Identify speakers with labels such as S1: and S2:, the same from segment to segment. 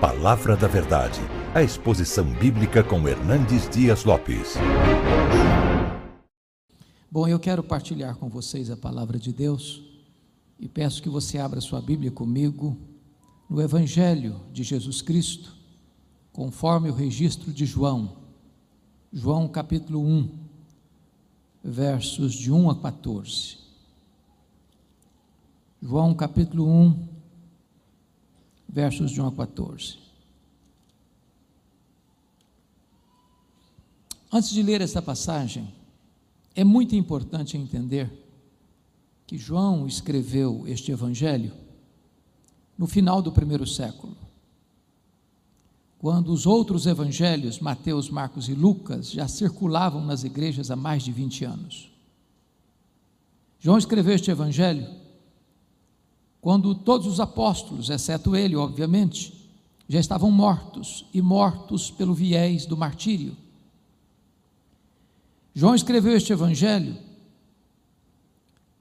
S1: Palavra da Verdade, a exposição bíblica com Hernandes Dias Lopes.
S2: Bom, eu quero partilhar com vocês a palavra de Deus e peço que você abra sua Bíblia comigo no Evangelho de Jesus Cristo, conforme o registro de João, João capítulo 1, versos de 1 a 14. João capítulo 1, versos de 1 a 14. Antes de ler essa passagem, é muito importante entender que João escreveu este evangelho no final do primeiro século, quando os outros evangelhos, Mateus, Marcos e Lucas, já circulavam nas igrejas há mais de 20 anos. João escreveu este evangelho quando todos os apóstolos, exceto ele, obviamente, já estavam mortos e mortos pelo viés do martírio. João escreveu este evangelho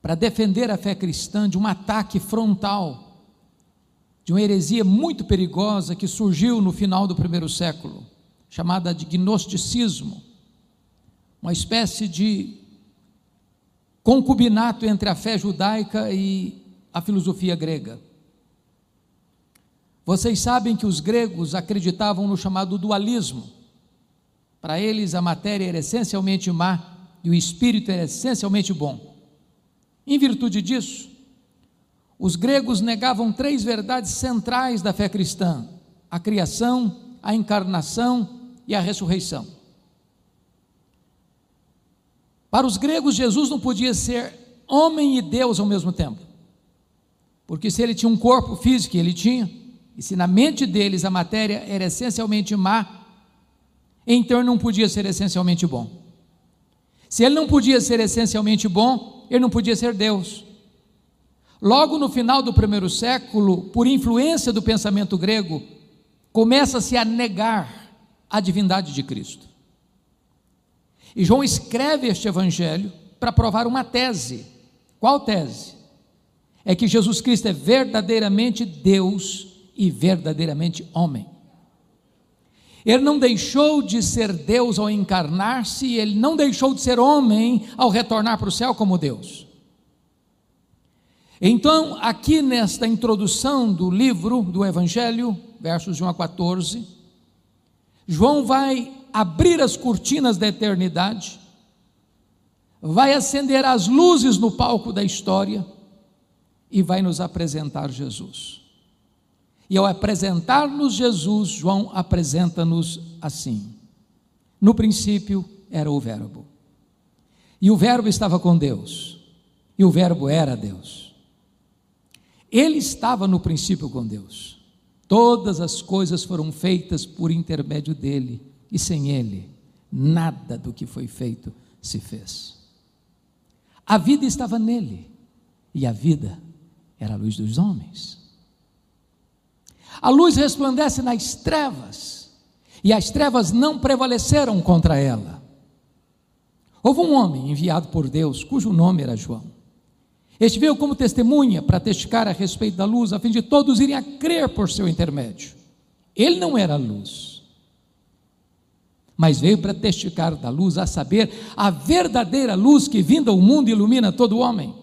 S2: para defender a fé cristã de um ataque frontal, de uma heresia muito perigosa que surgiu no final do primeiro século, chamada de gnosticismo, uma espécie de concubinato entre a fé judaica e a filosofia grega. Vocês sabem que os gregos acreditavam no chamado dualismo. Para eles, a matéria era essencialmente má e o espírito era essencialmente bom. Em virtude disso, os gregos negavam três verdades centrais da fé cristã: a criação, a encarnação e a ressurreição. Para os gregos, Jesus não podia ser homem e Deus ao mesmo tempo. Porque se ele tinha um corpo físico, ele tinha, e se na mente deles a matéria era essencialmente má, então ele não podia ser essencialmente bom. Se ele não podia ser essencialmente bom, ele não podia ser Deus. Logo no final do primeiro século, por influência do pensamento grego, começa-se a negar a divindade de Cristo. E João escreve este evangelho para provar uma tese. Qual tese? É que Jesus Cristo é verdadeiramente Deus e verdadeiramente homem. Ele não deixou de ser Deus ao encarnar-se, ele não deixou de ser homem ao retornar para o céu como Deus. Então, aqui nesta introdução do livro do Evangelho, versos de 1 a 14, João vai abrir as cortinas da eternidade, vai acender as luzes no palco da história, e vai nos apresentar Jesus. E ao apresentar-nos Jesus, João apresenta-nos assim: No princípio era o Verbo, e o Verbo estava com Deus, e o Verbo era Deus. Ele estava no princípio com Deus. Todas as coisas foram feitas por intermédio dele, e sem ele, nada do que foi feito se fez. A vida estava nele, e a vida era a luz dos homens. A luz resplandece nas trevas, e as trevas não prevaleceram contra ela. Houve um homem enviado por Deus, cujo nome era João. Este veio como testemunha para testificar a respeito da luz, a fim de todos irem a crer por seu intermédio. Ele não era a luz, mas veio para testificar da luz, a saber, a verdadeira luz que vinda ao mundo ilumina todo homem.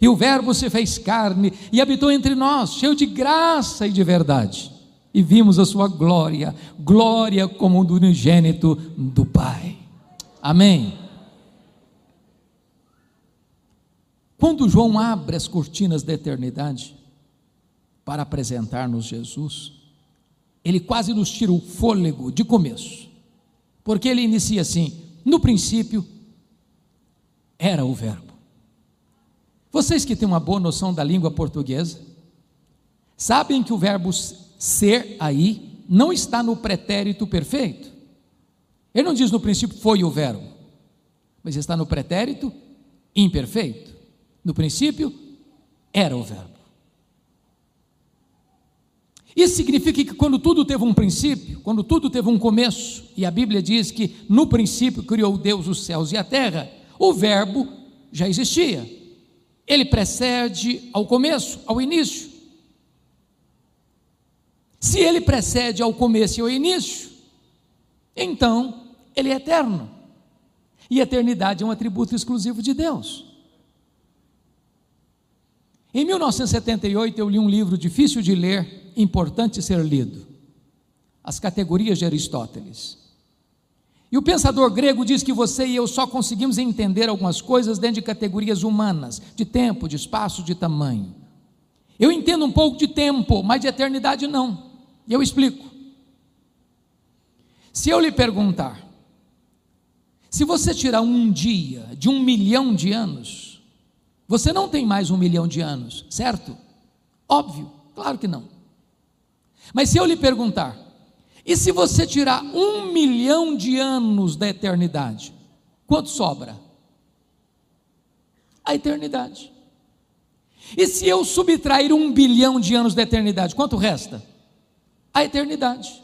S2: E o Verbo se fez carne e habitou entre nós, cheio de graça e de verdade. E vimos a sua glória, glória como do unigênito do Pai. Amém. Quando João abre as cortinas da eternidade para apresentar-nos Jesus, ele quase nos tira o fôlego de começo, porque ele inicia assim: no princípio era o Verbo. Vocês que têm uma boa noção da língua portuguesa, sabem que o verbo ser aí não está no pretérito perfeito. Ele não diz no princípio foi o verbo, mas está no pretérito imperfeito. No princípio era o verbo. Isso significa que quando tudo teve um princípio, quando tudo teve um começo, e a Bíblia diz que no princípio criou Deus os céus e a terra, o verbo já existia. Ele precede ao começo, ao início. Se ele precede ao começo e ao início, então ele é eterno. E eternidade é um atributo exclusivo de Deus. Em 1978 eu li um livro difícil de ler, importante ser lido. As categorias de Aristóteles. E o pensador grego diz que você e eu só conseguimos entender algumas coisas dentro de categorias humanas, de tempo, de espaço, de tamanho. Eu entendo um pouco de tempo, mas de eternidade não. E eu explico. Se eu lhe perguntar, se você tirar um dia de um milhão de anos, você não tem mais um milhão de anos, certo? Óbvio, claro que não. Mas se eu lhe perguntar, e se você tirar um milhão de anos da eternidade, quanto sobra? A eternidade. E se eu subtrair um bilhão de anos da eternidade, quanto resta? A eternidade.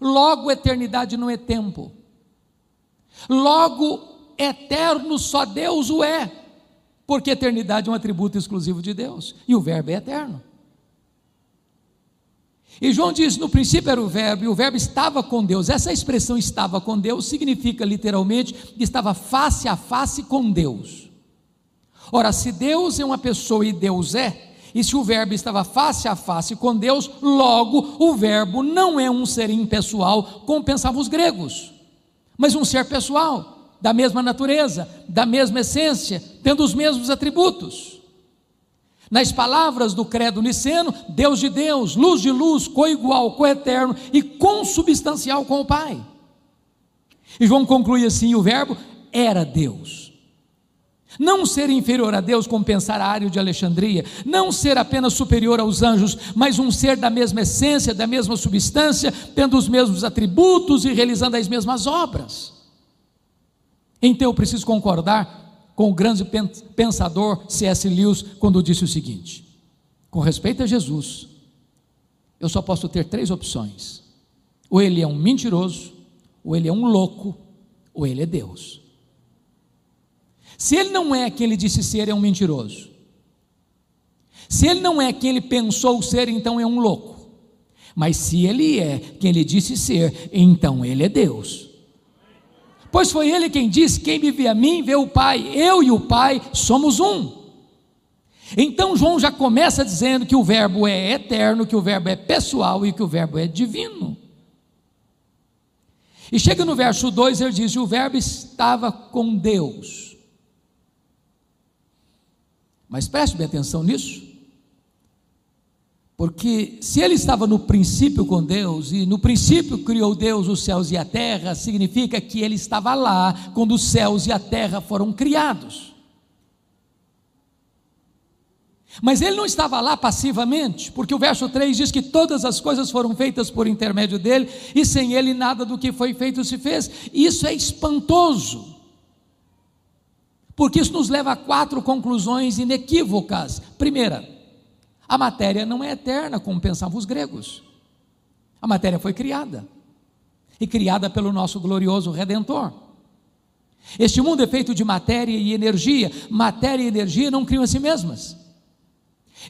S2: Logo, eternidade não é tempo. Logo, eterno só Deus o é, porque eternidade é um atributo exclusivo de Deus e o Verbo é eterno. E João diz: no princípio era o Verbo, e o Verbo estava com Deus. Essa expressão estava com Deus significa literalmente que estava face a face com Deus. Ora, se Deus é uma pessoa e Deus é, e se o Verbo estava face a face com Deus, logo o Verbo não é um ser impessoal, como pensavam os gregos mas um ser pessoal, da mesma natureza, da mesma essência, tendo os mesmos atributos. Nas palavras do credo niceno, Deus de Deus, luz de luz, coigual, coeterno e consubstancial com o Pai. E João conclui assim: o Verbo era Deus. Não ser inferior a Deus, como pensar Ário de Alexandria, não ser apenas superior aos anjos, mas um ser da mesma essência, da mesma substância, tendo os mesmos atributos e realizando as mesmas obras. Então eu preciso concordar com o grande pensador C.S. Lewis quando disse o seguinte: com respeito a Jesus, eu só posso ter três opções: ou ele é um mentiroso, ou ele é um louco, ou ele é Deus. Se ele não é quem ele disse ser, é um mentiroso. Se ele não é quem ele pensou ser, então é um louco. Mas se ele é quem ele disse ser, então ele é Deus. Pois foi ele quem disse: Quem me vê a mim, vê o Pai. Eu e o Pai somos um. Então João já começa dizendo que o Verbo é eterno, que o Verbo é pessoal e que o Verbo é divino. E chega no verso 2, ele diz: O Verbo estava com Deus mas preste bem atenção nisso, porque se ele estava no princípio com Deus, e no princípio criou Deus os céus e a terra, significa que ele estava lá quando os céus e a terra foram criados. Mas ele não estava lá passivamente, porque o verso 3 diz que todas as coisas foram feitas por intermédio dele, e sem ele nada do que foi feito se fez. Isso é espantoso porque isso nos leva a quatro conclusões inequívocas. Primeira, a matéria não é eterna, como pensavam os gregos. A matéria foi criada, e criada pelo nosso glorioso Redentor. Este mundo é feito de matéria e energia. Matéria e energia não criam a si mesmas.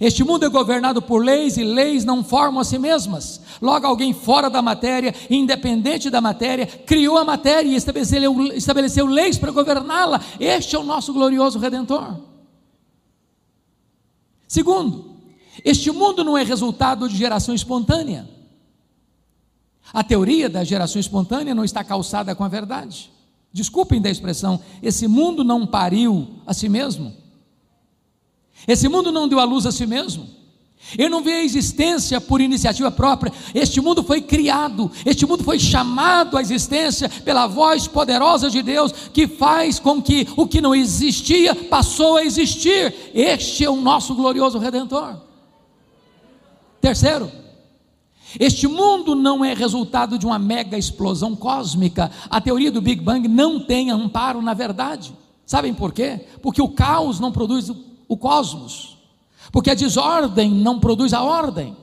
S2: Este mundo é governado por leis e leis não formam a si mesmas. Logo, alguém fora da matéria, independente da matéria, criou a matéria e estabeleceu, estabeleceu leis para governá-la. Este é o nosso glorioso Redentor. Segundo, este mundo não é resultado de geração espontânea. A teoria da geração espontânea não está calçada com a verdade. Desculpem da expressão, esse mundo não pariu a si mesmo. Esse mundo não deu a luz a si mesmo. Ele não vê a existência por iniciativa própria. Este mundo foi criado, este mundo foi chamado à existência pela voz poderosa de Deus, que faz com que o que não existia passou a existir. Este é o nosso glorioso redentor. Terceiro, Este mundo não é resultado de uma mega explosão cósmica. A teoria do Big Bang não tem amparo na verdade. Sabem por quê? Porque o caos não produz o cosmos. Porque a desordem não produz a ordem.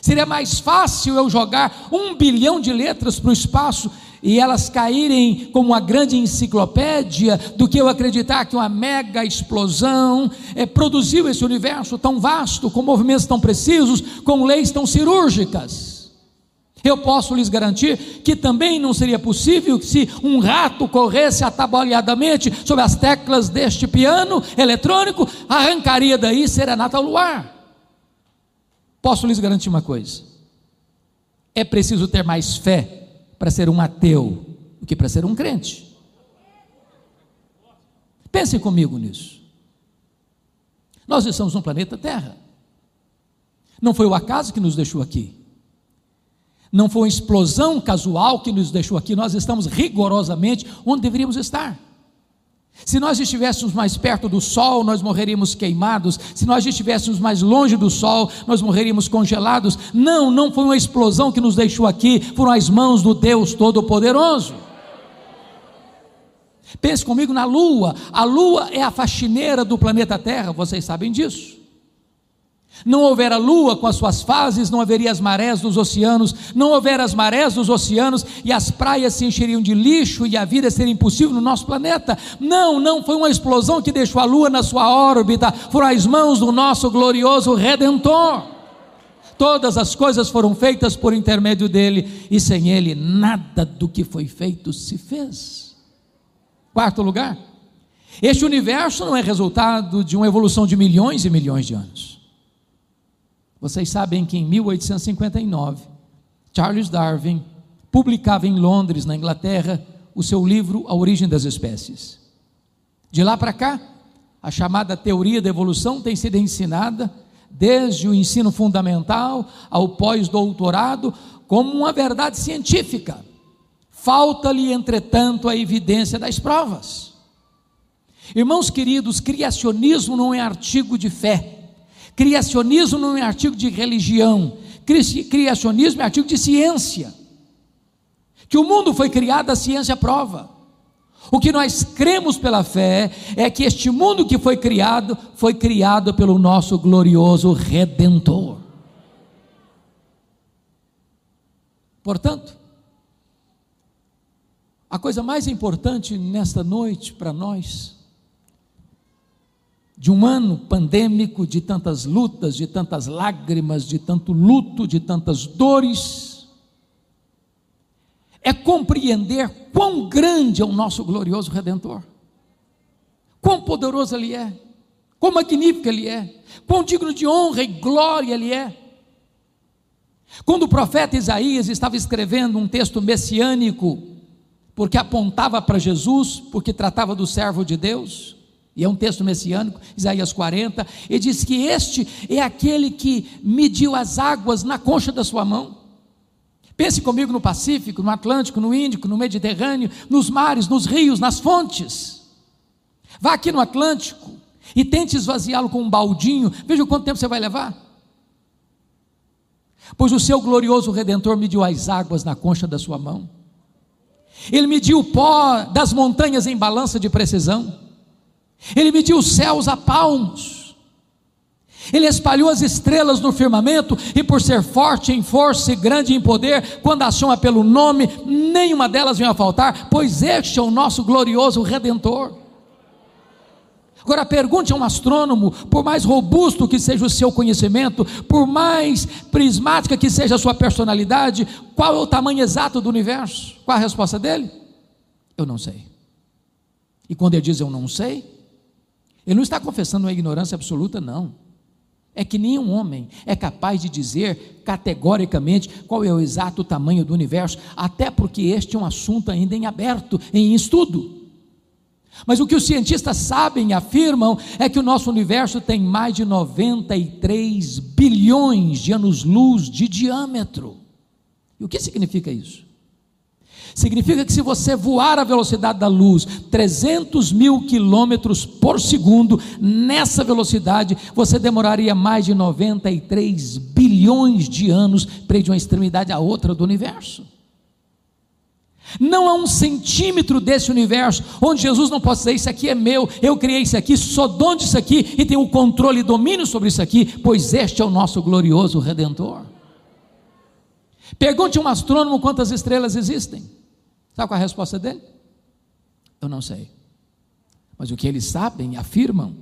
S2: Seria mais fácil eu jogar um bilhão de letras para o espaço e elas caírem como uma grande enciclopédia do que eu acreditar que uma mega explosão é, produziu esse universo tão vasto, com movimentos tão precisos, com leis tão cirúrgicas. Eu posso lhes garantir que também não seria possível se um rato corresse atabalhadamente sobre as teclas deste piano eletrônico, arrancaria daí serenata ao luar. Posso lhes garantir uma coisa: é preciso ter mais fé para ser um ateu do que para ser um crente. Pensem comigo nisso. Nós estamos no planeta Terra. Não foi o acaso que nos deixou aqui. Não foi uma explosão casual que nos deixou aqui. Nós estamos rigorosamente onde deveríamos estar. Se nós estivéssemos mais perto do sol, nós morreríamos queimados. Se nós estivéssemos mais longe do sol, nós morreríamos congelados. Não, não foi uma explosão que nos deixou aqui, foram as mãos do Deus Todo-Poderoso. Pense comigo na Lua. A Lua é a faxineira do planeta Terra, vocês sabem disso. Não houver a lua com as suas fases, não haveria as marés dos oceanos, não houver as marés dos oceanos e as praias se encheriam de lixo e a vida seria impossível no nosso planeta. Não, não foi uma explosão que deixou a lua na sua órbita, foram as mãos do nosso glorioso redentor. Todas as coisas foram feitas por intermédio dele e sem ele nada do que foi feito se fez. Quarto lugar, este universo não é resultado de uma evolução de milhões e milhões de anos. Vocês sabem que em 1859, Charles Darwin publicava em Londres, na Inglaterra, o seu livro A Origem das Espécies. De lá para cá, a chamada teoria da evolução tem sido ensinada desde o ensino fundamental ao pós-doutorado como uma verdade científica. Falta-lhe, entretanto, a evidência das provas. Irmãos queridos, criacionismo não é artigo de fé. Criacionismo não é artigo de religião, criacionismo é artigo de ciência. Que o mundo foi criado, a ciência prova. O que nós cremos pela fé é que este mundo que foi criado, foi criado pelo nosso glorioso Redentor. Portanto, a coisa mais importante nesta noite para nós de um ano pandêmico, de tantas lutas, de tantas lágrimas, de tanto luto, de tantas dores, é compreender quão grande é o nosso glorioso Redentor, quão poderoso Ele é, quão magnífico Ele é, quão digno de honra e glória Ele é. Quando o profeta Isaías estava escrevendo um texto messiânico, porque apontava para Jesus, porque tratava do servo de Deus, e é um texto messiânico, Isaías 40, e diz que este é aquele que mediu as águas na concha da sua mão. Pense comigo no Pacífico, no Atlântico, no Índico, no Mediterrâneo, nos mares, nos rios, nas fontes. Vá aqui no Atlântico e tente esvaziá-lo com um baldinho, veja quanto tempo você vai levar. Pois o seu glorioso redentor mediu as águas na concha da sua mão. Ele mediu o pó das montanhas em balança de precisão. Ele mediu os céus a palmos. Ele espalhou as estrelas no firmamento, e por ser forte em força e grande em poder, quando a chama pelo nome, nenhuma delas vem a faltar, pois este é o nosso glorioso Redentor. Agora pergunte a um astrônomo, por mais robusto que seja o seu conhecimento, por mais prismática que seja a sua personalidade, qual é o tamanho exato do universo? Qual a resposta dele? Eu não sei. E quando ele diz eu não sei, ele não está confessando uma ignorância absoluta, não. É que nenhum homem é capaz de dizer categoricamente qual é o exato tamanho do universo, até porque este é um assunto ainda em aberto, em estudo. Mas o que os cientistas sabem e afirmam é que o nosso universo tem mais de 93 bilhões de anos-luz de diâmetro. E o que significa isso? Significa que se você voar a velocidade da luz, 300 mil quilômetros por segundo, nessa velocidade, você demoraria mais de 93 bilhões de anos para ir de uma extremidade à outra do universo. Não há um centímetro desse universo onde Jesus não possa dizer: Isso aqui é meu, eu criei isso aqui, sou dono disso aqui e tenho o controle e domínio sobre isso aqui, pois este é o nosso glorioso redentor. Pergunte a um astrônomo quantas estrelas existem. Sabe qual é a resposta dele? Eu não sei. Mas o que eles sabem, afirmam,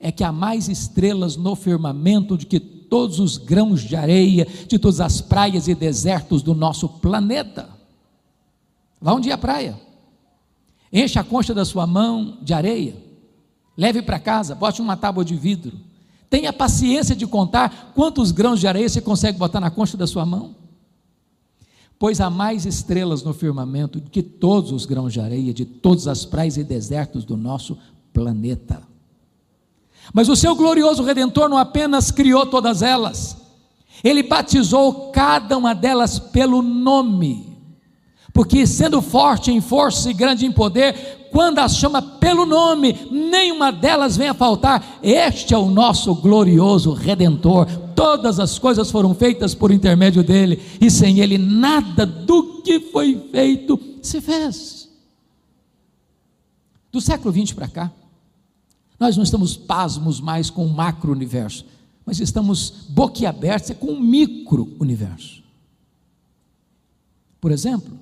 S2: é que há mais estrelas no firmamento do que todos os grãos de areia de todas as praias e desertos do nosso planeta. Vá um dia à praia, encha a concha da sua mão de areia, leve para casa, bote uma tábua de vidro. Tenha paciência de contar quantos grãos de areia você consegue botar na concha da sua mão pois há mais estrelas no firmamento que todos os grãos de areia de todas as praias e desertos do nosso planeta. Mas o seu glorioso redentor não apenas criou todas elas, ele batizou cada uma delas pelo nome. Porque sendo forte em força e grande em poder, quando as chama pelo nome, nenhuma delas vem a faltar. Este é o nosso glorioso redentor, todas as coisas foram feitas por intermédio dele, e sem ele nada do que foi feito se fez. Do século 20 para cá, nós não estamos pasmos mais com o macro-universo, mas estamos boquiabertos com o micro-universo. Por exemplo,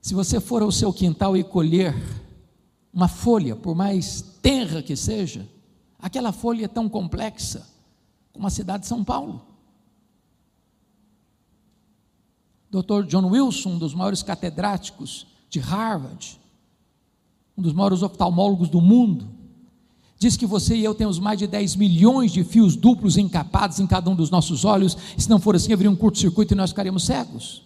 S2: se você for ao seu quintal e colher uma folha, por mais tenra que seja, aquela folha é tão complexa como a cidade de São Paulo. Dr. John Wilson, um dos maiores catedráticos de Harvard, um dos maiores oftalmólogos do mundo, diz que você e eu temos mais de 10 milhões de fios duplos encapados em cada um dos nossos olhos, se não for assim, haveria um curto-circuito e nós ficaríamos cegos.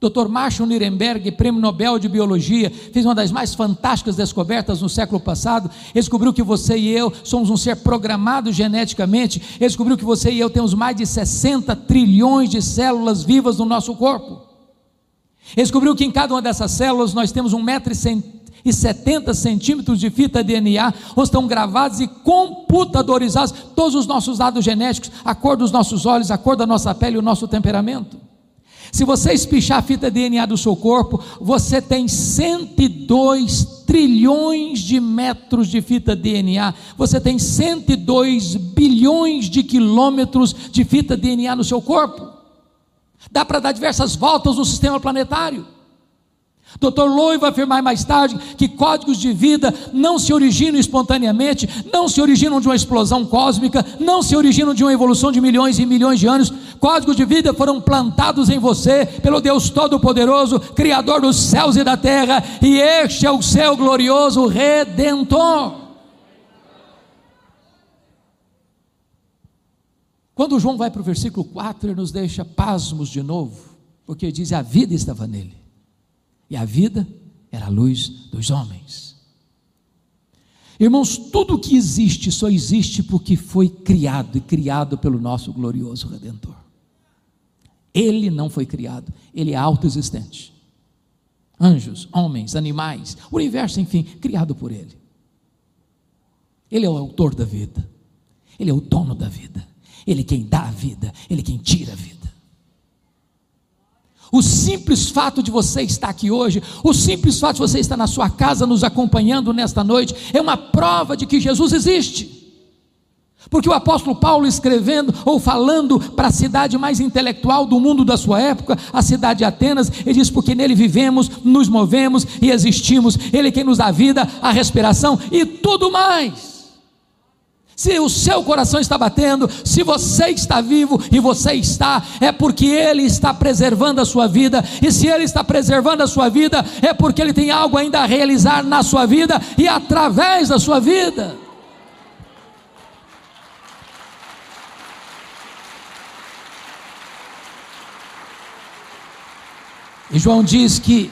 S2: Dr. Marshall Nirenberg, prêmio Nobel de Biologia, fez uma das mais fantásticas descobertas no século passado. descobriu que você e eu somos um ser programado geneticamente. descobriu que você e eu temos mais de 60 trilhões de células vivas no nosso corpo. descobriu que em cada uma dessas células nós temos um metro e 70 centímetros de fita DNA, onde estão gravados e computadorizados todos os nossos dados genéticos, a cor dos nossos olhos, a cor da nossa pele o nosso temperamento. Se você espichar a fita DNA do seu corpo, você tem 102 trilhões de metros de fita DNA, você tem 102 bilhões de quilômetros de fita DNA no seu corpo. Dá para dar diversas voltas no sistema planetário. Dr. Lowe vai afirmar mais tarde que códigos de vida não se originam espontaneamente, não se originam de uma explosão cósmica, não se originam de uma evolução de milhões e milhões de anos. Códigos de vida foram plantados em você pelo Deus Todo-Poderoso, Criador dos céus e da terra, e este é o seu glorioso Redentor. Quando João vai para o versículo 4, ele nos deixa pasmos de novo, porque diz: a vida estava nele e a vida era a luz dos homens. Irmãos, tudo que existe só existe porque foi criado e criado pelo nosso glorioso Redentor. Ele não foi criado, ele é autoexistente. Anjos, homens, animais, o universo, enfim, criado por ele. Ele é o autor da vida, ele é o dono da vida, ele é quem dá a vida, ele é quem tira a vida. O simples fato de você estar aqui hoje, o simples fato de você estar na sua casa nos acompanhando nesta noite, é uma prova de que Jesus existe. Porque o apóstolo Paulo, escrevendo ou falando para a cidade mais intelectual do mundo da sua época, a cidade de Atenas, ele diz: Porque nele vivemos, nos movemos e existimos, ele é quem nos dá a vida, a respiração e tudo mais. Se o seu coração está batendo, se você está vivo e você está, é porque Ele está preservando a sua vida, e se Ele está preservando a sua vida, é porque Ele tem algo ainda a realizar na sua vida e através da sua vida. E João diz que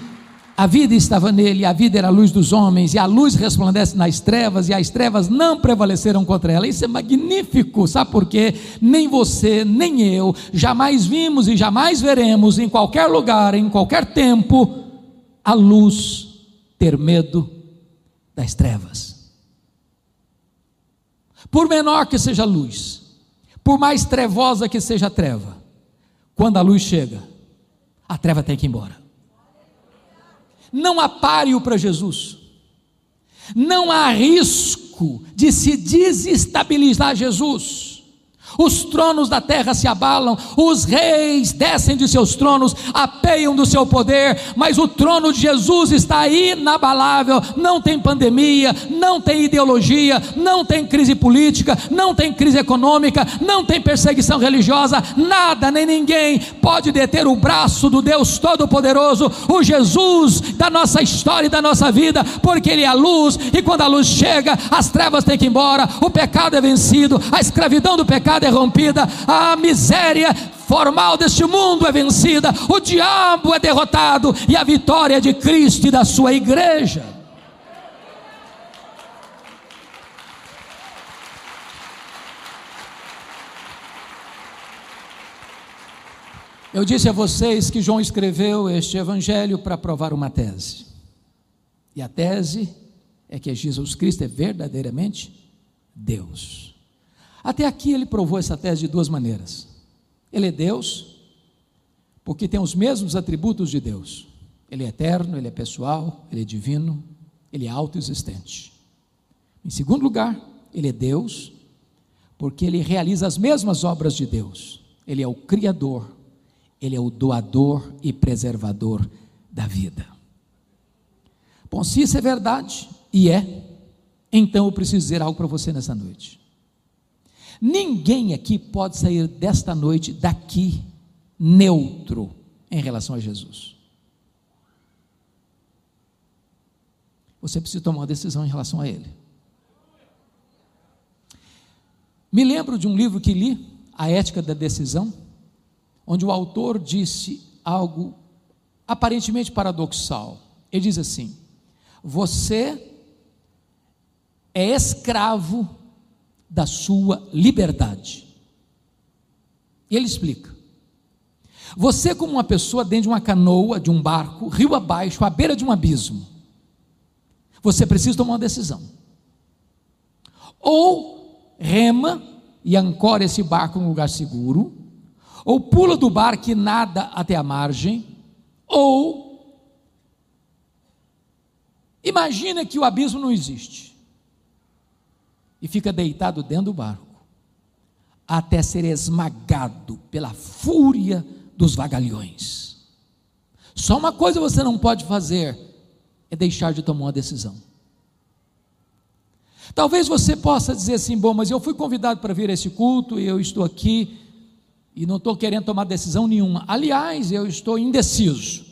S2: A vida estava nele, a vida era a luz dos homens, e a luz resplandece nas trevas, e as trevas não prevaleceram contra ela. Isso é magnífico, sabe por quê? Nem você, nem eu, jamais vimos e jamais veremos em qualquer lugar, em qualquer tempo, a luz ter medo das trevas. Por menor que seja a luz, por mais trevosa que seja a treva, quando a luz chega, a treva tem que ir embora. Não há páreo para Jesus. Não há risco de se desestabilizar Jesus os tronos da terra se abalam, os reis descem de seus tronos, apeiam do seu poder, mas o trono de Jesus está inabalável, não tem pandemia, não tem ideologia, não tem crise política, não tem crise econômica, não tem perseguição religiosa, nada nem ninguém pode deter o braço do Deus Todo-Poderoso, o Jesus da nossa história e da nossa vida, porque Ele é a luz, e quando a luz chega, as trevas têm que ir embora, o pecado é vencido, a escravidão do pecado é rompida, a miséria formal deste mundo é vencida, o diabo é derrotado e a vitória de Cristo e da sua igreja. Eu disse a vocês que João escreveu este evangelho para provar uma tese. E a tese é que Jesus Cristo é verdadeiramente Deus. Até aqui ele provou essa tese de duas maneiras. Ele é Deus, porque tem os mesmos atributos de Deus. Ele é eterno, ele é pessoal, ele é divino, ele é autoexistente. Em segundo lugar, ele é Deus, porque ele realiza as mesmas obras de Deus. Ele é o Criador, ele é o doador e preservador da vida. Bom, se isso é verdade, e é, então eu preciso dizer algo para você nessa noite. Ninguém aqui pode sair desta noite daqui neutro em relação a Jesus. Você precisa tomar uma decisão em relação a Ele. Me lembro de um livro que li, A Ética da Decisão, onde o autor disse algo aparentemente paradoxal. Ele diz assim: Você é escravo da sua liberdade. E ele explica. Você, como uma pessoa dentro de uma canoa, de um barco, rio abaixo, à beira de um abismo, você precisa tomar uma decisão. Ou rema e ancora esse barco em um lugar seguro, ou pula do barco e nada até a margem, ou imagina que o abismo não existe e fica deitado dentro do barco, até ser esmagado pela fúria dos vagalhões. Só uma coisa você não pode fazer é deixar de tomar uma decisão. Talvez você possa dizer assim: bom, mas eu fui convidado para vir a esse culto e eu estou aqui e não estou querendo tomar decisão nenhuma. Aliás, eu estou indeciso.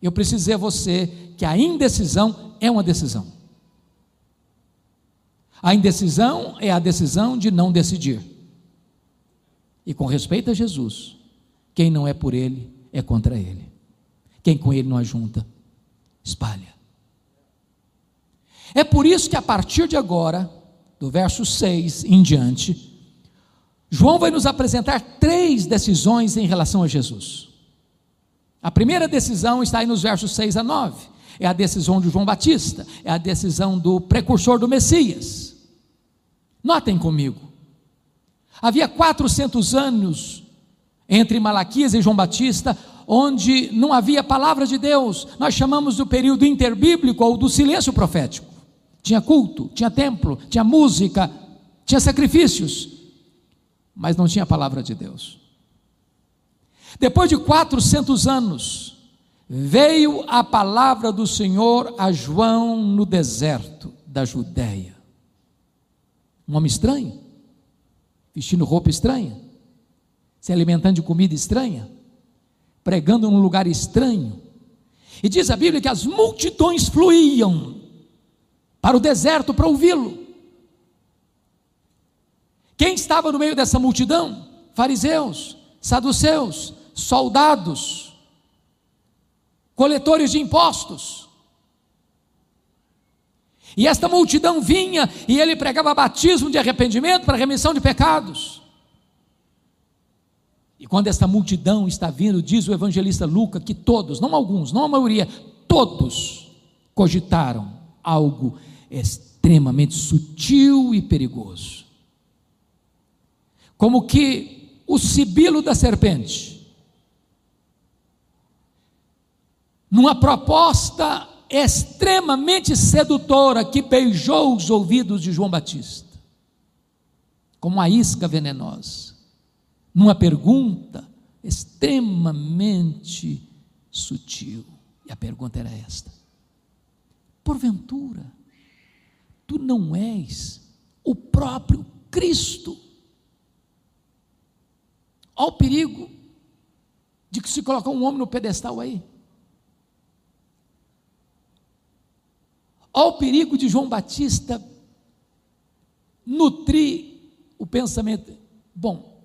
S2: Eu preciso dizer a você que a indecisão é uma decisão. A indecisão é a decisão de não decidir. E com respeito a Jesus, quem não é por ele é contra ele. Quem com ele não ajunta, espalha. É por isso que a partir de agora, do verso 6 em diante, João vai nos apresentar três decisões em relação a Jesus. A primeira decisão está aí nos versos 6 a 9. É a decisão de João Batista, é a decisão do precursor do Messias. Notem comigo. Havia 400 anos entre Malaquias e João Batista, onde não havia palavra de Deus. Nós chamamos do período interbíblico ou do silêncio profético. Tinha culto, tinha templo, tinha música, tinha sacrifícios, mas não tinha palavra de Deus. Depois de 400 anos, veio a palavra do Senhor a João no deserto da Judéia. Um homem estranho, vestindo roupa estranha, se alimentando de comida estranha, pregando num lugar estranho. E diz a Bíblia que as multidões fluíam para o deserto para ouvi-lo. Quem estava no meio dessa multidão? Fariseus, saduceus, soldados, coletores de impostos. E esta multidão vinha e ele pregava batismo de arrependimento para remissão de pecados. E quando esta multidão está vindo, diz o evangelista Lucas que todos, não alguns, não a maioria, todos cogitaram algo extremamente sutil e perigoso. Como que o sibilo da serpente, numa proposta extremamente sedutora que beijou os ouvidos de João Batista, como uma isca venenosa, numa pergunta extremamente sutil. E a pergunta era esta: Porventura, tu não és o próprio Cristo? Olha o perigo de que se colocar um homem no pedestal aí. Olha o perigo de João Batista nutrir o pensamento. Bom,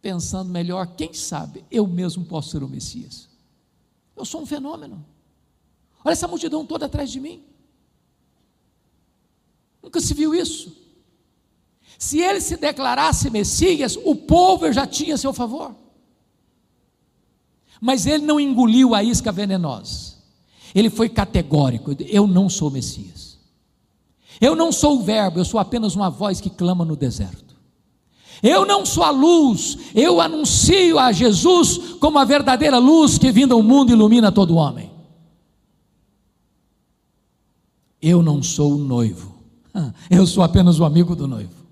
S2: pensando melhor, quem sabe eu mesmo posso ser o Messias. Eu sou um fenômeno. Olha essa multidão toda atrás de mim. Nunca se viu isso. Se ele se declarasse Messias, o povo já tinha a seu favor. Mas ele não engoliu a isca venenosa. Ele foi categórico: eu não sou Messias. Eu não sou o Verbo, eu sou apenas uma voz que clama no deserto. Eu não sou a luz, eu anuncio a Jesus como a verdadeira luz que vindo ao mundo ilumina todo homem. Eu não sou o noivo, eu sou apenas o amigo do noivo.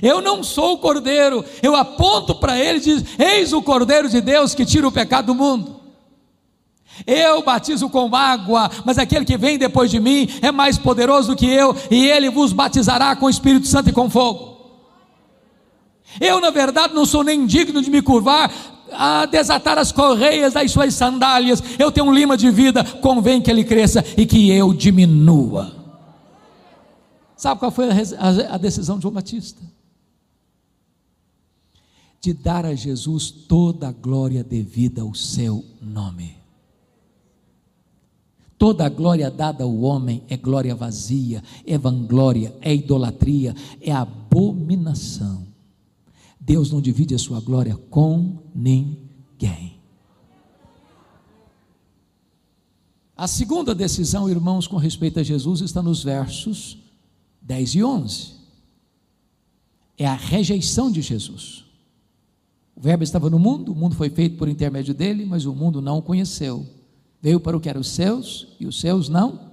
S2: Eu não sou o cordeiro, eu aponto para ele e diz: Eis o cordeiro de Deus que tira o pecado do mundo. Eu batizo com água, mas aquele que vem depois de mim é mais poderoso do que eu, e ele vos batizará com o Espírito Santo e com fogo. Eu, na verdade, não sou nem digno de me curvar, a desatar as correias das suas sandálias. Eu tenho um lima de vida, convém que ele cresça e que eu diminua. Sabe qual foi a, decisão de João Batista? De dar a Jesus toda a glória devida ao seu nome. Toda glória dada ao homem é glória vazia, é vanglória, é idolatria, é abominação. Deus não divide a sua glória com ninguém. A segunda decisão, irmãos, com respeito a Jesus, está nos versos 10 e 11. É a rejeição de Jesus. O Verbo estava no mundo, o mundo foi feito por intermédio dele, mas o mundo não o conheceu. Veio para o que eram os seus e os seus não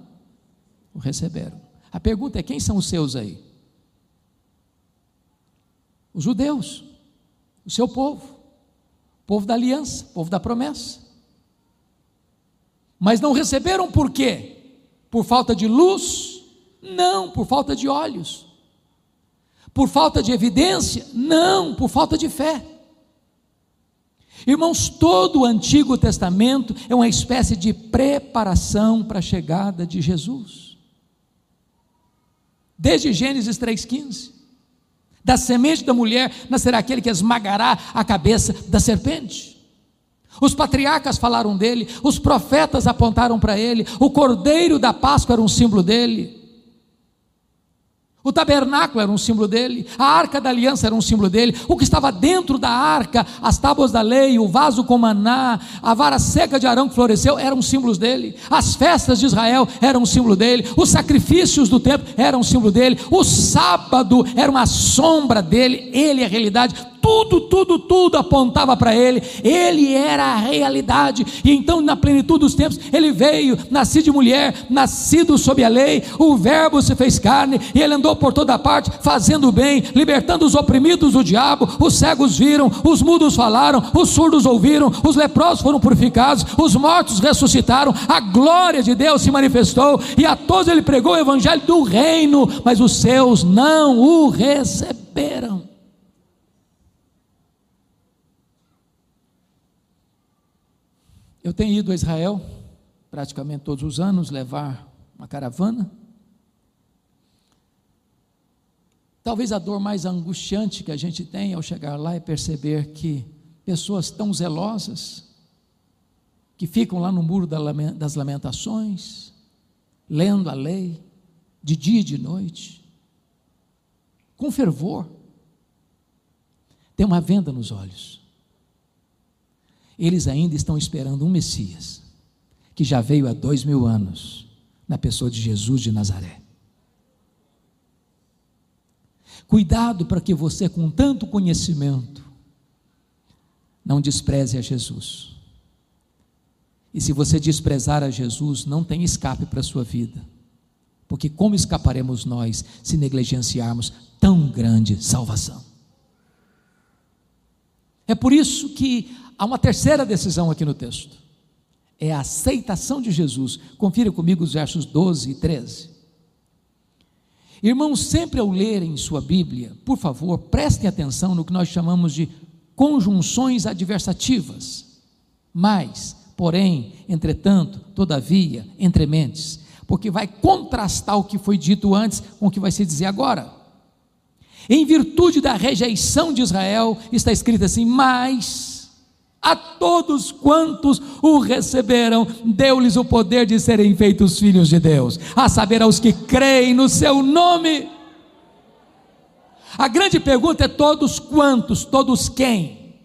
S2: o receberam. A pergunta é: quem são os seus aí? Os judeus, o seu povo, o povo da aliança, o povo da promessa. Mas não receberam por quê? Por falta de luz? Não, por falta de olhos. Por falta de evidência? Não, por falta de fé. Irmãos, todo o Antigo Testamento é uma espécie de preparação para a chegada de Jesus. Desde Gênesis 3,15. Da semente da mulher nascerá aquele que esmagará a cabeça da serpente. Os patriarcas falaram dele, os profetas apontaram para ele, o cordeiro da Páscoa era um símbolo dele. O tabernáculo era um símbolo dele, a arca da aliança era um símbolo dele, o que estava dentro da arca, as tábuas da lei, o vaso com maná, a vara seca de Arão que floresceu, eram símbolos dele, as festas de Israel eram um símbolo dele, os sacrifícios do templo eram um símbolo dele, o sábado era uma sombra dele, ele é a realidade, tudo, tudo, tudo apontava para ele, ele era a realidade, e então, na plenitude dos tempos, ele veio, nascido de mulher, nascido sob a lei, o Verbo se fez carne, e ele andou por toda parte, fazendo o bem, libertando os oprimidos do diabo, os cegos viram, os mudos falaram, os surdos ouviram, os leprosos foram purificados, os mortos ressuscitaram, a glória de Deus se manifestou, e a todos ele pregou o evangelho do reino, mas os seus não o receberam. Eu tenho ido a Israel praticamente todos os anos levar uma caravana. Talvez a dor mais angustiante que a gente tem ao chegar lá é perceber que pessoas tão zelosas, que ficam lá no muro das lamentações, lendo a lei, de dia e de noite, com fervor, tem uma venda nos olhos. Eles ainda estão esperando um Messias, que já veio há dois mil anos, na pessoa de Jesus de Nazaré. Cuidado para que você, com tanto conhecimento, não despreze a Jesus. E se você desprezar a Jesus, não tem escape para a sua vida. Porque como escaparemos nós se negligenciarmos tão grande salvação? É por isso que há uma terceira decisão aqui no texto. É a aceitação de Jesus. Confira comigo os versos 12 e 13. Irmãos, sempre ao lerem sua Bíblia, por favor, prestem atenção no que nós chamamos de conjunções adversativas. Mas, porém, entretanto, todavia, entre mentes, porque vai contrastar o que foi dito antes com o que vai se dizer agora. Em virtude da rejeição de Israel, está escrito assim: Mas a todos quantos o receberam, deu-lhes o poder de serem feitos filhos de Deus, a saber, aos que creem no seu nome a grande pergunta é: todos quantos? Todos quem?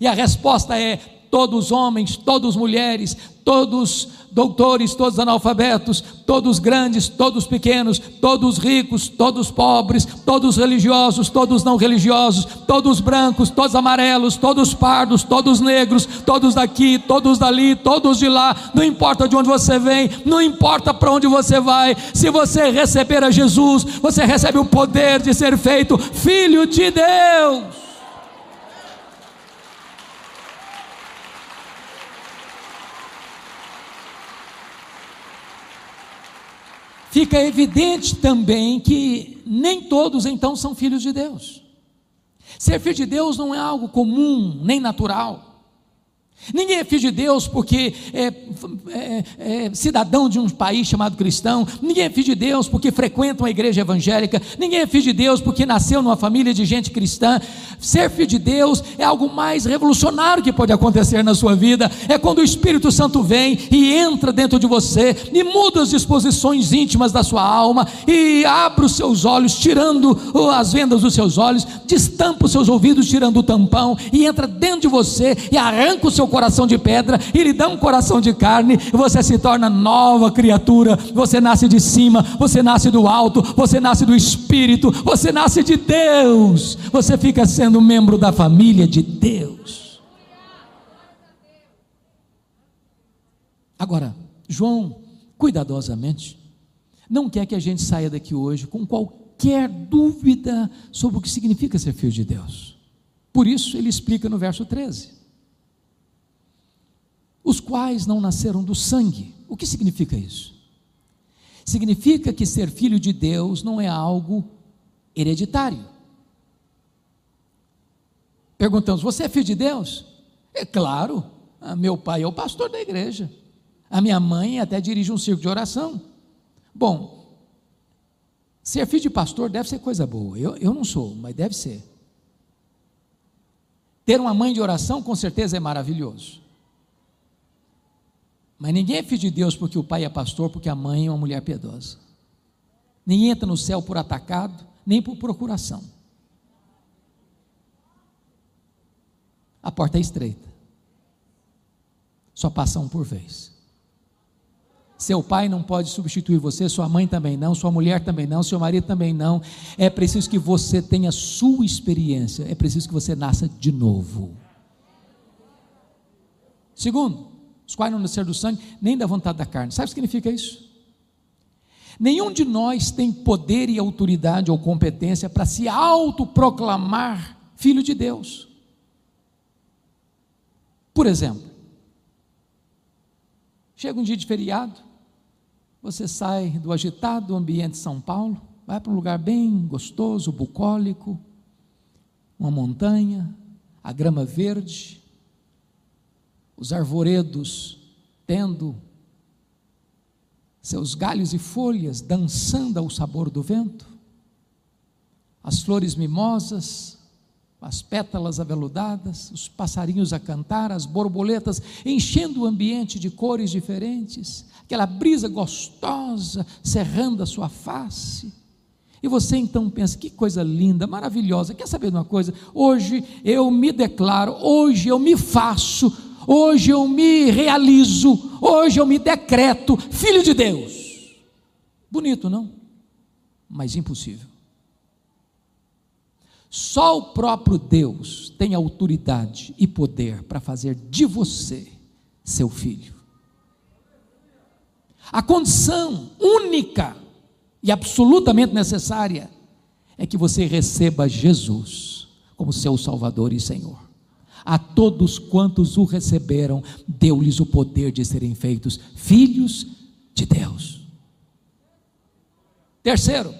S2: E a resposta é: todos homens, todos mulheres, todos doutores, todos analfabetos, todos grandes, todos pequenos, todos ricos, todos pobres, todos religiosos, todos não religiosos, todos brancos, todos amarelos, todos pardos, todos negros, todos daqui, todos dali, todos de lá, não importa de onde você vem, não importa para onde você vai, se você receber a Jesus, você recebe o poder de ser feito filho de Deus. Fica evidente também que nem todos então são filhos de Deus. Ser filho de Deus não é algo comum, nem natural. Ninguém é filho de Deus porque é, é, é, cidadão de um país chamado cristão. Ninguém é filho de Deus porque frequenta uma igreja evangélica. Ninguém é filho de Deus porque nasceu numa família de gente cristã. Ser filho de Deus é algo mais revolucionário que pode acontecer na sua vida. É quando o Espírito Santo vem e entra dentro de você e muda as disposições íntimas da sua alma e abre os seus olhos, tirando as vendas dos seus olhos, destampa os seus ouvidos, tirando o tampão e entra dentro de você e arranca o seu coração coração de pedra e lhe dá um coração de carne, você se torna nova criatura. Você nasce de cima, você nasce do alto, você nasce do Espírito, você nasce de Deus. Você fica sendo membro da família de Deus. Agora, João, cuidadosamente, não quer que a gente saia daqui hoje com qualquer dúvida sobre o que significa ser filho de Deus. Por isso, ele explica no verso 13 os quais não nasceram do sangue. O que significa isso? Significa que ser filho de Deus não é algo hereditário. Perguntamos: você é filho de Deus? É claro, ah, meu pai é o pastor da igreja, a minha mãe até dirige um circo de oração. Bom, ser filho de pastor deve ser coisa boa, eu, eu não sou, mas deve ser. Ter uma mãe de oração com certeza é maravilhoso. Mas ninguém é filho de Deus porque o pai é pastor, porque a mãe é uma mulher piedosa. Ninguém entra no céu por atacado, nem por procuração. A porta é estreita. Só passa um por vez. Seu pai não pode substituir você, sua mãe também não, sua mulher também não, seu marido também não. É preciso que você tenha sua experiência, é preciso que você nasça de novo. Segundo, os quais não nasceram do sangue, nem da vontade da carne. Sabe o que significa isso? Nenhum de nós tem poder e autoridade ou competência para se autoproclamar filho de Deus. Por exemplo, chega um dia de feriado, você sai do agitado ambiente de São Paulo, vai para um lugar bem gostoso, bucólico, uma montanha, a grama verde, os arvoredos tendo seus galhos e folhas dançando ao sabor do vento, as flores mimosas as pétalas aveludadas, os passarinhos a cantar, as borboletas enchendo o ambiente de cores diferentes, aquela brisa gostosa cerrando a sua face. E você então pensa: que coisa linda, maravilhosa. Quer saber de uma coisa? Hoje eu me declaro, hoje eu me faço, hoje eu me realizo, hoje eu me decreto filho de Deus. Bonito, não? Mas impossível. Só o próprio Deus tem autoridade e poder para fazer de você seu filho. A condição única e absolutamente necessária é que você receba Jesus como seu Salvador e Senhor. A todos quantos o receberam, deu-lhes o poder de serem feitos filhos de Deus. Terceiro,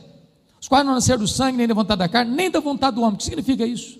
S2: os quais não nasceram do sangue, nem da vontade da carne, nem da vontade do homem. O que significa isso?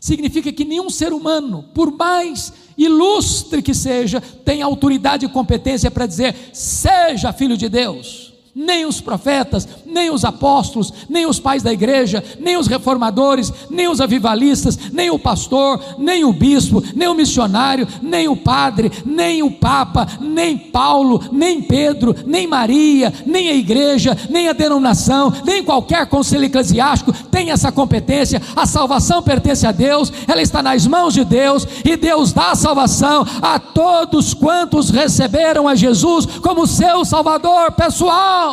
S2: Significa que nenhum ser humano, por mais ilustre que seja, tem autoridade e competência para dizer: seja filho de Deus nem os profetas, nem os apóstolos, nem os pais da igreja, nem os reformadores, nem os avivalistas, nem o pastor, nem o bispo, nem o missionário, nem o padre, nem o papa, nem Paulo, nem Pedro, nem Maria, nem a igreja, nem a denominação, nem qualquer conselho eclesiástico tem essa competência. A salvação pertence a Deus, ela está nas mãos de Deus e Deus dá a salvação a todos quantos receberam a Jesus como seu Salvador pessoal.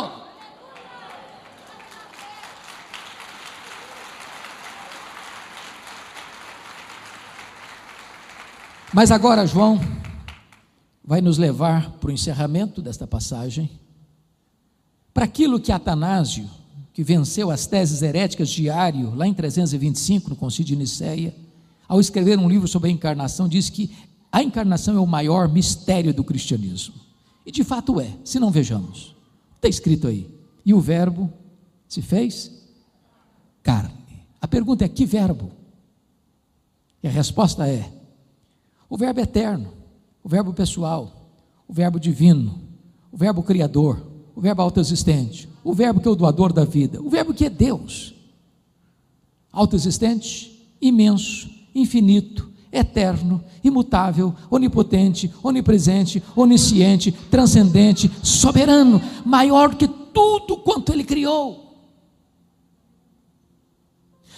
S2: Mas agora João vai nos levar para o encerramento desta passagem, para aquilo que Atanásio, que venceu as teses heréticas de Ario, lá em 325, no Concílio de Nicéia, ao escrever um livro sobre a encarnação, diz que a encarnação é o maior mistério do cristianismo. E de fato é, se não vejamos. Está escrito aí. E o verbo se fez carne. A pergunta é: que verbo? E a resposta é: o verbo eterno, o verbo pessoal, o verbo divino, o verbo criador, o verbo autoexistente, o verbo que é o doador da vida, o verbo que é Deus. Autoexistente, imenso, infinito, eterno, imutável, onipotente, onipresente, onisciente, transcendente, soberano, maior do que tudo quanto ele criou.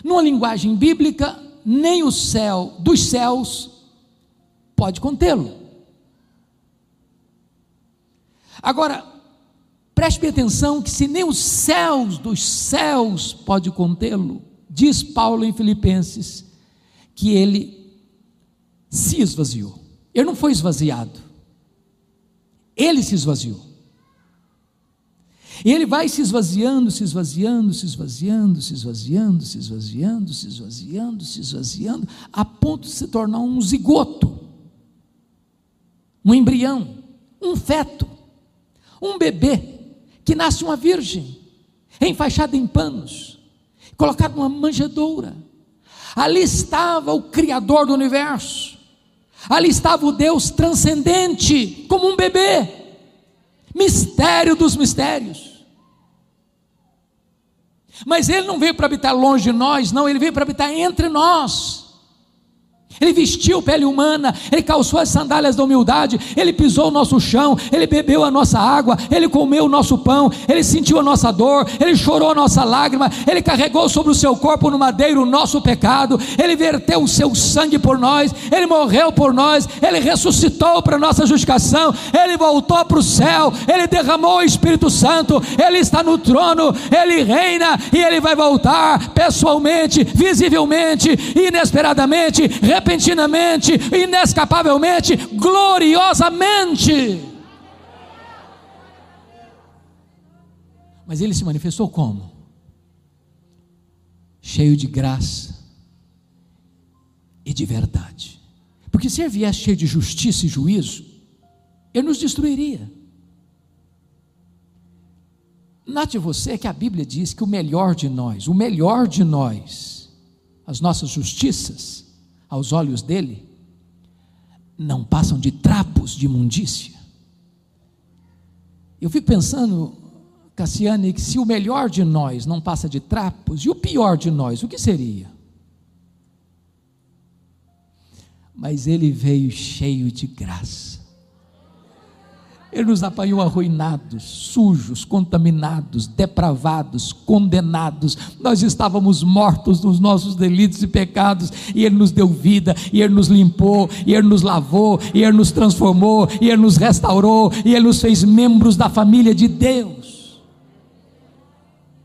S2: Numa linguagem bíblica, nem o céu dos céus pode contê-lo. Agora, preste atenção que se nem os céus dos céus pode contê-lo, diz Paulo em Filipenses, que ele se esvaziou. Ele não foi esvaziado. Ele se esvaziou. E ele vai se esvaziando, se esvaziando, se esvaziando, se esvaziando, se esvaziando, se esvaziando, se esvaziando, a ponto de se tornar um zigoto, um embrião, um feto, um bebê que nasce uma virgem, enfaixada em panos, colocado numa manjedoura. Ali estava o Criador do universo Ali estava o Deus transcendente, como um bebê, mistério dos mistérios. Mas ele não veio para habitar longe de nós, não, ele veio para habitar entre nós. Ele vestiu pele humana, ele calçou as sandálias da humildade, ele pisou o nosso chão, ele bebeu a nossa água, ele comeu o nosso pão, ele sentiu a nossa dor, ele chorou a nossa lágrima, ele carregou sobre o seu corpo no madeiro o nosso pecado, ele verteu o seu sangue por nós, ele morreu por nós, ele ressuscitou para nossa justificação, ele voltou para o céu, ele derramou o Espírito Santo, ele está no trono, ele reina e ele vai voltar pessoalmente, visivelmente, inesperadamente, repentinamente, inescapavelmente, gloriosamente. Mas ele se manifestou como? Cheio de graça e de verdade. Porque se ele viesse cheio de justiça e juízo, ele nos destruiria. Note você que a Bíblia diz que o melhor de nós, o melhor de nós, as nossas justiças, aos olhos dele não passam de trapos de imundícia. Eu fico pensando, Cassiane, que se o melhor de nós não passa de trapos, e o pior de nós, o que seria? Mas ele veio cheio de graça ele nos apanhou arruinados, sujos, contaminados, depravados, condenados. Nós estávamos mortos nos nossos delitos e pecados, e Ele nos deu vida, e Ele nos limpou, e Ele nos lavou, e Ele nos transformou, e Ele nos restaurou, e Ele nos fez membros da família de Deus.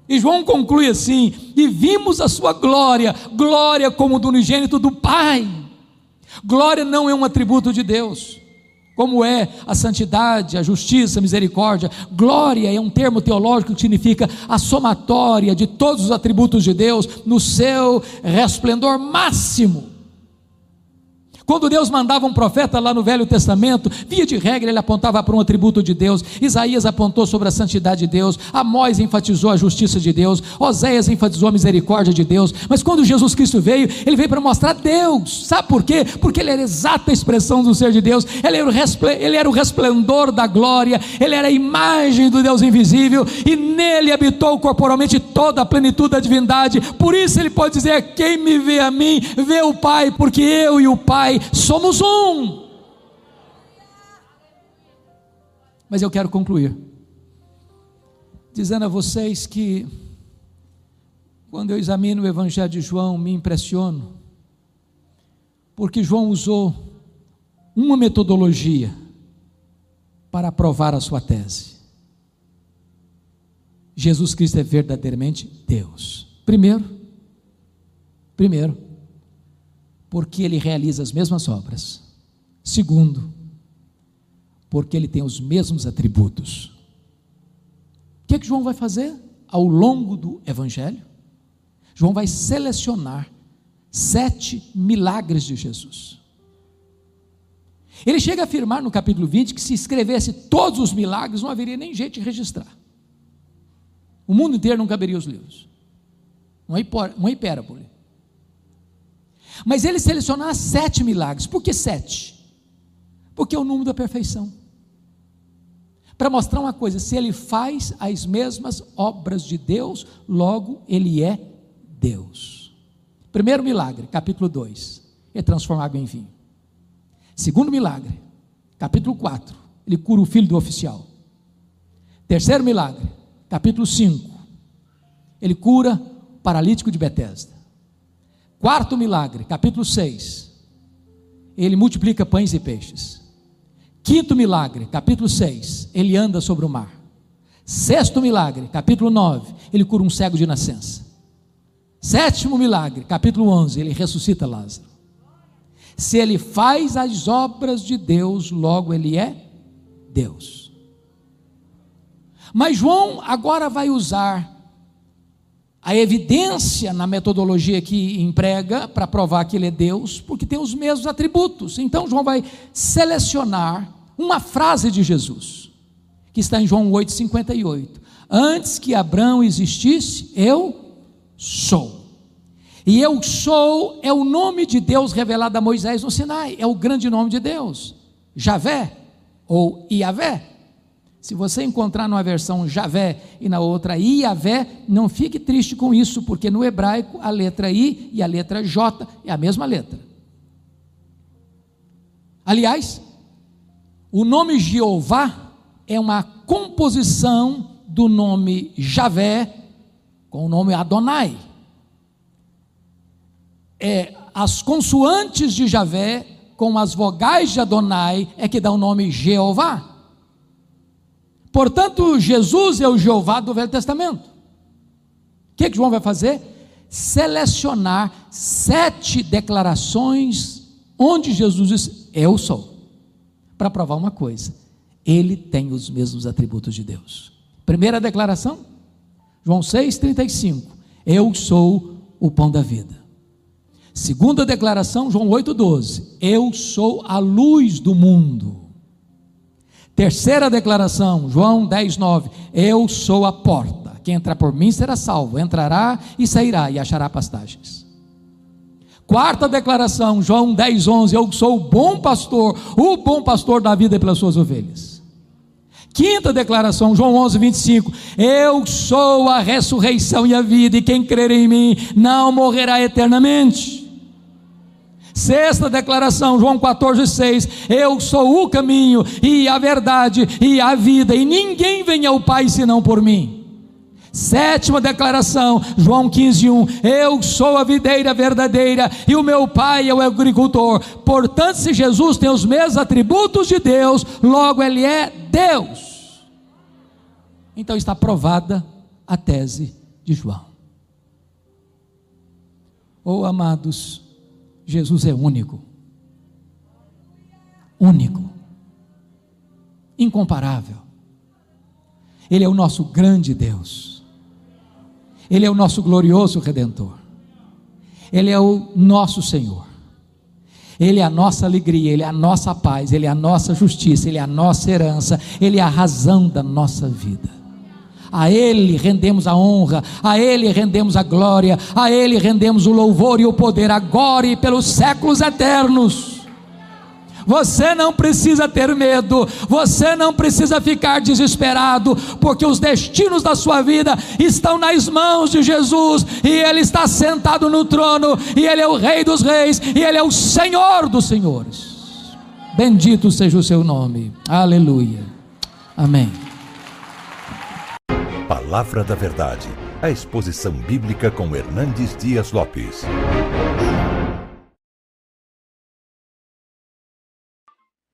S2: E João conclui assim: e vimos a sua glória, glória como do unigênito do Pai. Glória não é um atributo de Deus como é a santidade, a justiça, a misericórdia. Glória é um termo teológico que significa a somatória de todos os atributos de Deus no seu resplendor máximo. Quando Deus mandava um profeta lá no Velho Testamento, via de regra ele apontava para um atributo de Deus. Isaías apontou sobre a santidade de Deus, Amós enfatizou a justiça de Deus, Oséias enfatizou a misericórdia de Deus. Mas quando Jesus Cristo veio, ele veio para mostrar Deus. Sabe por quê? Porque ele era a exata expressão do ser de Deus. Ele era, o ele era o resplendor da glória, ele era a imagem do Deus invisível e nele habitou corporalmente toda a plenitude da divindade. Por isso ele pode dizer: quem me vê a mim, vê o Pai, porque eu e o Pai somos um. Mas eu quero concluir dizendo a vocês que quando eu examino o Evangelho de João, me impressiono, porque João usou uma metodologia para provar a sua tese. Jesus Cristo é verdadeiramente Deus. Primeiro, primeiro, porque ele realiza as mesmas obras. Segundo, porque ele tem os mesmos atributos. O que é que João vai fazer ao longo do Evangelho? João vai selecionar sete milagres de Jesus. Ele chega a afirmar no capítulo 20 que se escrevesse todos os milagres, não haveria nem jeito de registrar. O mundo inteiro não caberia os livros. Uma hipérbole. Mas ele selecionou sete milagres. Por que sete? Porque é o número da perfeição. Para mostrar uma coisa: se ele faz as mesmas obras de Deus, logo ele é Deus. Primeiro milagre, capítulo 2, é transformar água em vinho. Segundo milagre, capítulo 4, ele cura o filho do oficial. Terceiro milagre, capítulo 5, ele cura o paralítico de Betesda. Quarto milagre, capítulo 6. Ele multiplica pães e peixes. Quinto milagre, capítulo 6. Ele anda sobre o mar. Sexto milagre, capítulo 9. Ele cura um cego de nascença. Sétimo milagre, capítulo 11. Ele ressuscita Lázaro. Se ele faz as obras de Deus, logo ele é Deus. Mas João agora vai usar a evidência na metodologia que emprega para provar que ele é Deus, porque tem os mesmos atributos. Então João vai selecionar uma frase de Jesus, que está em João 8:58. Antes que Abraão existisse, eu sou. E eu sou é o nome de Deus revelado a Moisés no Sinai, é o grande nome de Deus. Javé ou Iavé. Se você encontrar numa versão Javé e na outra Iavé, não fique triste com isso, porque no hebraico a letra I e a letra J é a mesma letra. Aliás, o nome Jeová é uma composição do nome Javé com o nome Adonai. É as consoantes de Javé com as vogais de Adonai é que dá o nome Jeová. Portanto, Jesus é o Jeová do Velho Testamento. O que, que João vai fazer? Selecionar sete declarações onde Jesus diz: Eu sou. Para provar uma coisa: Ele tem os mesmos atributos de Deus. Primeira declaração, João 6,35: Eu sou o pão da vida. Segunda declaração, João 8,12: Eu sou a luz do mundo. Terceira declaração, João 10, 9: Eu sou a porta. Quem entrar por mim será salvo. Entrará e sairá e achará pastagens. Quarta declaração, João 10, 11: Eu sou o bom pastor, o bom pastor da vida pelas suas ovelhas. Quinta declaração, João 11, 25: Eu sou a ressurreição e a vida, e quem crer em mim não morrerá eternamente. Sexta declaração, João 14, 6. Eu sou o caminho e a verdade e a vida, e ninguém vem ao Pai senão por mim. Sétima declaração, João 15, 1. Eu sou a videira verdadeira e o meu pai é o agricultor. Portanto, se Jesus tem os mesmos atributos de Deus, logo ele é Deus. Então está provada a tese de João. Oh, amados, Jesus é único. Único. Incomparável. Ele é o nosso grande Deus. Ele é o nosso glorioso redentor. Ele é o nosso Senhor. Ele é a nossa alegria, Ele é a nossa paz, Ele é a nossa justiça, Ele é a nossa herança, Ele é a razão da nossa vida. A Ele rendemos a honra, a Ele rendemos a glória, a Ele rendemos o louvor e o poder, agora e pelos séculos eternos. Você não precisa ter medo, você não precisa ficar desesperado, porque os destinos da sua vida estão nas mãos de Jesus, e Ele está sentado no trono, e Ele é o Rei dos Reis, e Ele é o Senhor dos Senhores. Bendito seja o seu nome, aleluia, amém.
S1: Palavra da Verdade, a exposição bíblica com Hernandes Dias Lopes.